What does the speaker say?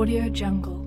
Audio Jungle.